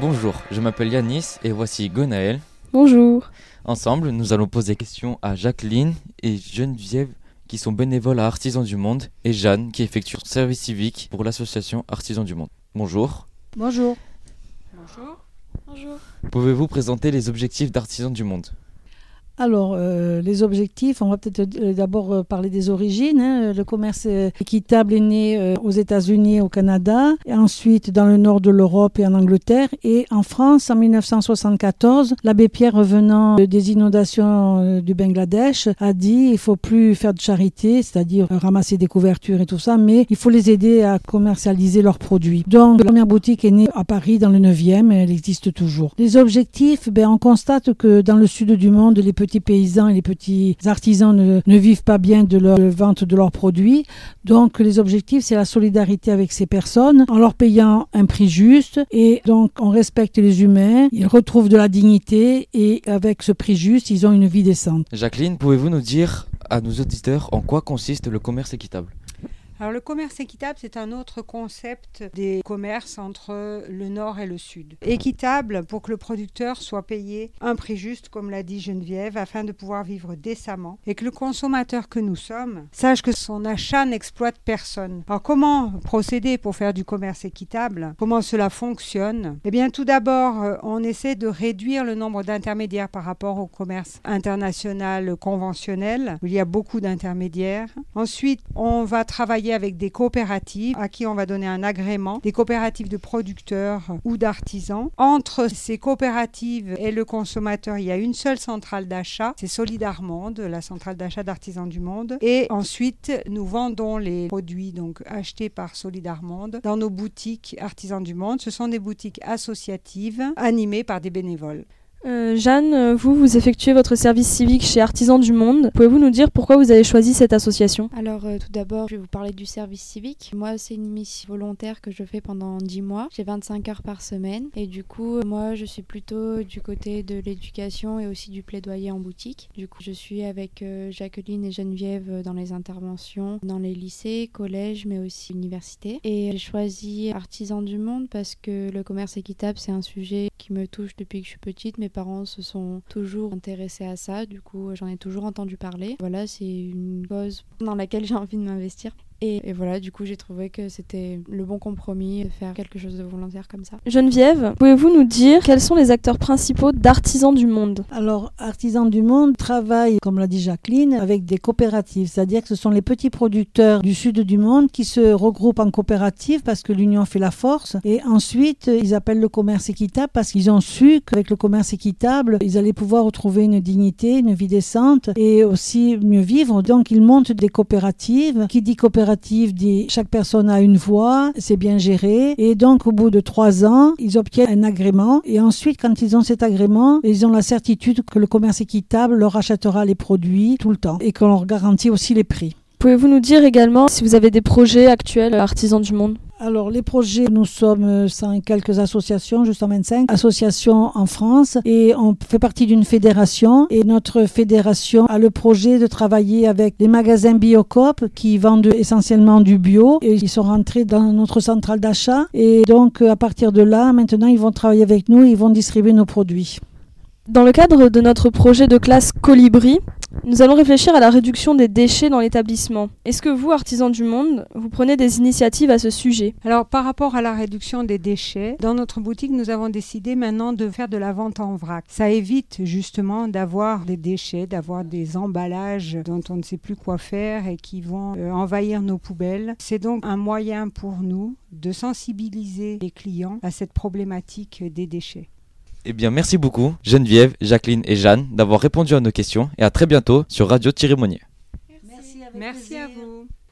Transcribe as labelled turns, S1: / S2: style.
S1: Bonjour, je m'appelle Yanis et voici Gonaël.
S2: Bonjour.
S1: Ensemble, nous allons poser questions à Jacqueline et Geneviève qui sont bénévoles à Artisans du Monde et Jeanne qui effectue son service civique pour l'association Artisans du Monde. Bonjour.
S3: Bonjour.
S4: Bonjour.
S2: Bonjour.
S1: Pouvez-vous présenter les objectifs d'Artisans du Monde?
S3: Alors, euh, les objectifs, on va peut-être euh, d'abord euh, parler des origines. hein. Le commerce euh, équitable est né aux États-Unis au Canada, et ensuite dans le nord de l'Europe et en Angleterre. Et en France, en 1974, l'abbé Pierre, revenant des inondations du Bangladesh, a dit il faut plus faire de charité, c'est-à-dire ramasser des couvertures et tout ça, mais il faut les aider à commercialiser leurs produits. Donc, la première boutique est née à Paris dans le 9e, et elle existe toujours. Les objectifs, ben, on constate que dans le sud du monde, les petits paysans et les petits artisans ne, ne vivent pas bien de la vente de leurs produits. Donc les objectifs, c'est la solidarité avec ces personnes en leur payant un prix juste et donc on respecte les humains, ils retrouvent de la dignité et avec ce prix juste, ils ont une vie décente.
S1: Jacqueline, pouvez-vous nous dire à nos auditeurs en quoi consiste le commerce équitable?
S4: Alors le commerce équitable, c'est un autre concept des commerces entre le nord et le sud. Équitable pour que le producteur soit payé un prix juste, comme l'a dit Geneviève, afin de pouvoir vivre décemment et que le consommateur que nous sommes sache que son achat n'exploite personne. Alors comment procéder pour faire du commerce équitable? Comment cela fonctionne? Eh bien tout d'abord, euh, on essaie de réduire le nombre d'intermédiaires par rapport au commerce international conventionnel, où il y a beaucoup d'intermédiaires. Ensuite, on va travailler avec des coopératives à qui on va donner un agrément, des coopératives de producteurs ou d'artisans. Entre ces coopératives et le consommateur, il y a une seule centrale d'achat, c'est Solidarmonde, la centrale d'achat d'artisans du monde. Et ensuite, nous vendons les produits donc achetés par Solidarmonde dans nos boutiques artisans du monde. Ce sont des boutiques associatives animées par des bénévoles.
S2: Euh, Jeanne, euh, vous, vous effectuez votre service civique chez Artisans du Monde. Pouvez-vous nous dire pourquoi vous avez choisi cette association?
S5: Alors euh, tout d'abord, je vais vous parler du service civique. Moi, c'est une mission volontaire que je fais pendant 10 mois. J'ai 25 heures par semaine et du coup, moi, je suis plutôt du côté de l'éducation et aussi du plaidoyer en boutique. Du coup, je suis avec Jacqueline et Geneviève dans les interventions dans les lycées, collèges, mais aussi universités. Et j'ai choisi Artisans du Monde parce que le commerce équitable, c'est un sujet qui me touche depuis que je suis petite. Mes parents se sont toujours intéressés à ça, du coup j'en ai toujours entendu parler. Voilà, c'est une cause dans laquelle j'ai envie de m'investir. Et, et voilà, du coup j'ai trouvé que c'était le bon compromis de faire quelque chose de volontaire comme ça.
S2: Geneviève, pouvez-vous nous dire quels sont les acteurs principaux d'Artisans du Monde?
S3: Alors, Artisans du Monde travaille, comme l'a dit Jacqueline, avec des coopératives, c'est-à-dire que ce sont les petits producteurs du sud du monde qui se regroupent en coopératives parce que l'union fait la force. Et ensuite, ils appellent le commerce équitable parce qu'ils ont su qu'avec le commerce équitable, ils allaient pouvoir retrouver une dignité, une vie décente et aussi mieux vivre. Donc, ils montent des coopératives. Qui dit coopérative dit chaque personne a une voix, c'est bien géré. Et donc, au bout de trois ans, ils obtiennent un agrément. Et ensuite, quand ils ont cet agrément, ils ont la certitude que le commerce équitable leur achètera les produits tout le temps et qu'on leur garantit aussi les prix.
S2: Pouvez-vous nous dire également si vous avez des projets actuels à Artisans du Monde?
S3: Alors, les projets, nous sommes euh, cent quelques associations, juste en 25 associations en France, et on fait partie d'une fédération. Et notre fédération a le projet de travailler avec les magasins Biocop qui vendent essentiellement du bio, et ils sont rentrés dans notre centrale d'achat. Et donc, euh, à partir de là, maintenant, ils vont travailler avec nous, ils vont distribuer nos produits.
S2: Dans le cadre de notre projet de classe Colibri, nous allons réfléchir à la réduction des déchets dans l'établissement. Est-ce que vous, Artisans du Monde, vous prenez des initiatives à ce sujet?
S4: Alors par rapport à la réduction des déchets, dans notre boutique, nous avons décidé maintenant de faire de la vente en vrac. Ça évite justement d'avoir des déchets, d'avoir des emballages dont on ne sait plus quoi faire et qui vont euh, envahir nos poubelles. C'est donc un moyen pour nous de sensibiliser les clients à cette problématique des déchets.
S1: Eh bien, merci beaucoup, Geneviève, Jacqueline et Jeanne, d'avoir répondu à nos questions et à très bientôt sur Radio Tirémonier.
S4: Merci à vous.